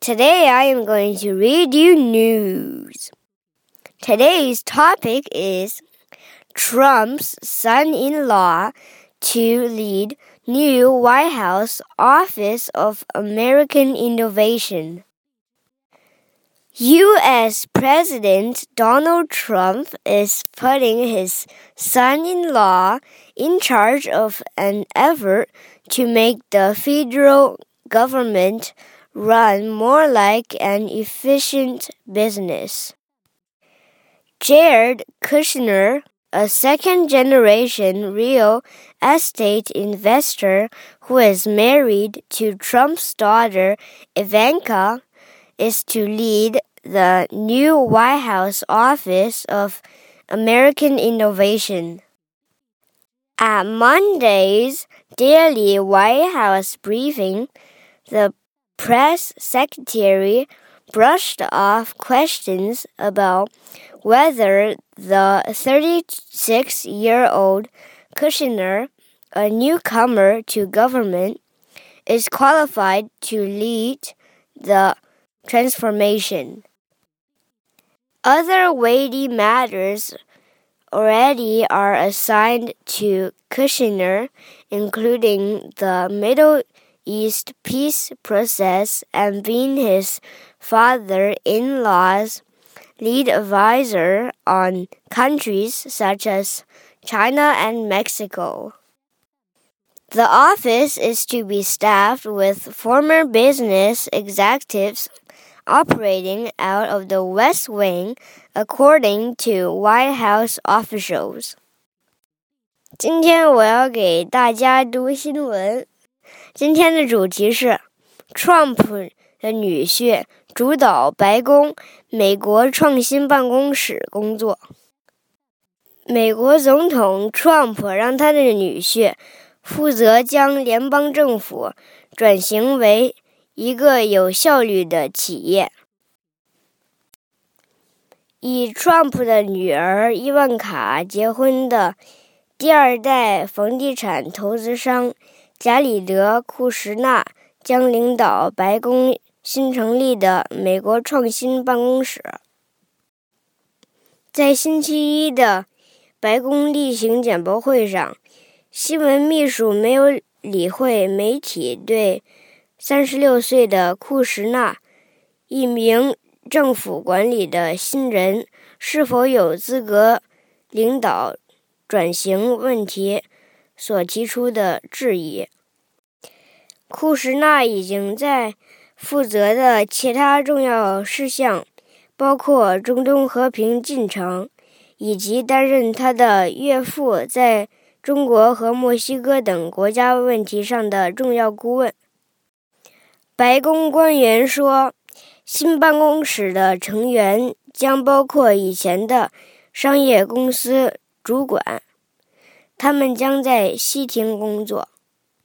Today I am going to read you news. Today's topic is Trump's son-in-law to lead new White House Office of American Innovation. U.S. President Donald Trump is putting his son in law in charge of an effort to make the federal government run more like an efficient business. Jared Kushner, a second generation real estate investor who is married to Trump's daughter Ivanka, is to lead the new White House Office of American Innovation. At Monday's daily White House briefing, the press secretary brushed off questions about whether the 36 year old Kushner, a newcomer to government, is qualified to lead the transformation. Other weighty matters already are assigned to Kushner, including the Middle East peace process and being his father in law's lead advisor on countries such as China and Mexico. The office is to be staffed with former business executives operating out of the West Wing, according to White House officials. 今天我要给大家读新闻。 今天的主题是，Trump 的女婿主导白宫美国创新办公室工作。美国总统 Trump 让他的女婿负责将联邦政府转型为。一个有效率的企业。以 Trump 的女儿伊万卡结婚的第二代房地产投资商贾里德·库什纳将领导白宫新成立的美国创新办公室。在星期一的白宫例行简报会上，新闻秘书没有理会媒体对。三十六岁的库什纳，一名政府管理的新人，是否有资格领导转型问题所提出的质疑。库什纳已经在负责的其他重要事项，包括中东和平进程，以及担任他的岳父在中国和墨西哥等国家问题上的重要顾问。白宫官员说，新办公室的成员将包括以前的商业公司主管，他们将在西亭工作。